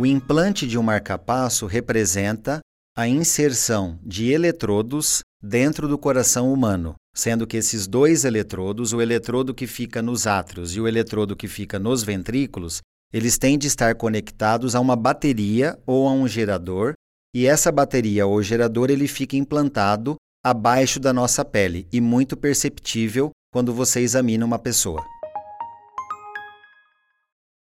O implante de um marcapasso representa a inserção de eletrodos dentro do coração humano, sendo que esses dois eletrodos, o eletrodo que fica nos átrios e o eletrodo que fica nos ventrículos, eles têm de estar conectados a uma bateria ou a um gerador, e essa bateria ou gerador ele fica implantado abaixo da nossa pele e muito perceptível quando você examina uma pessoa.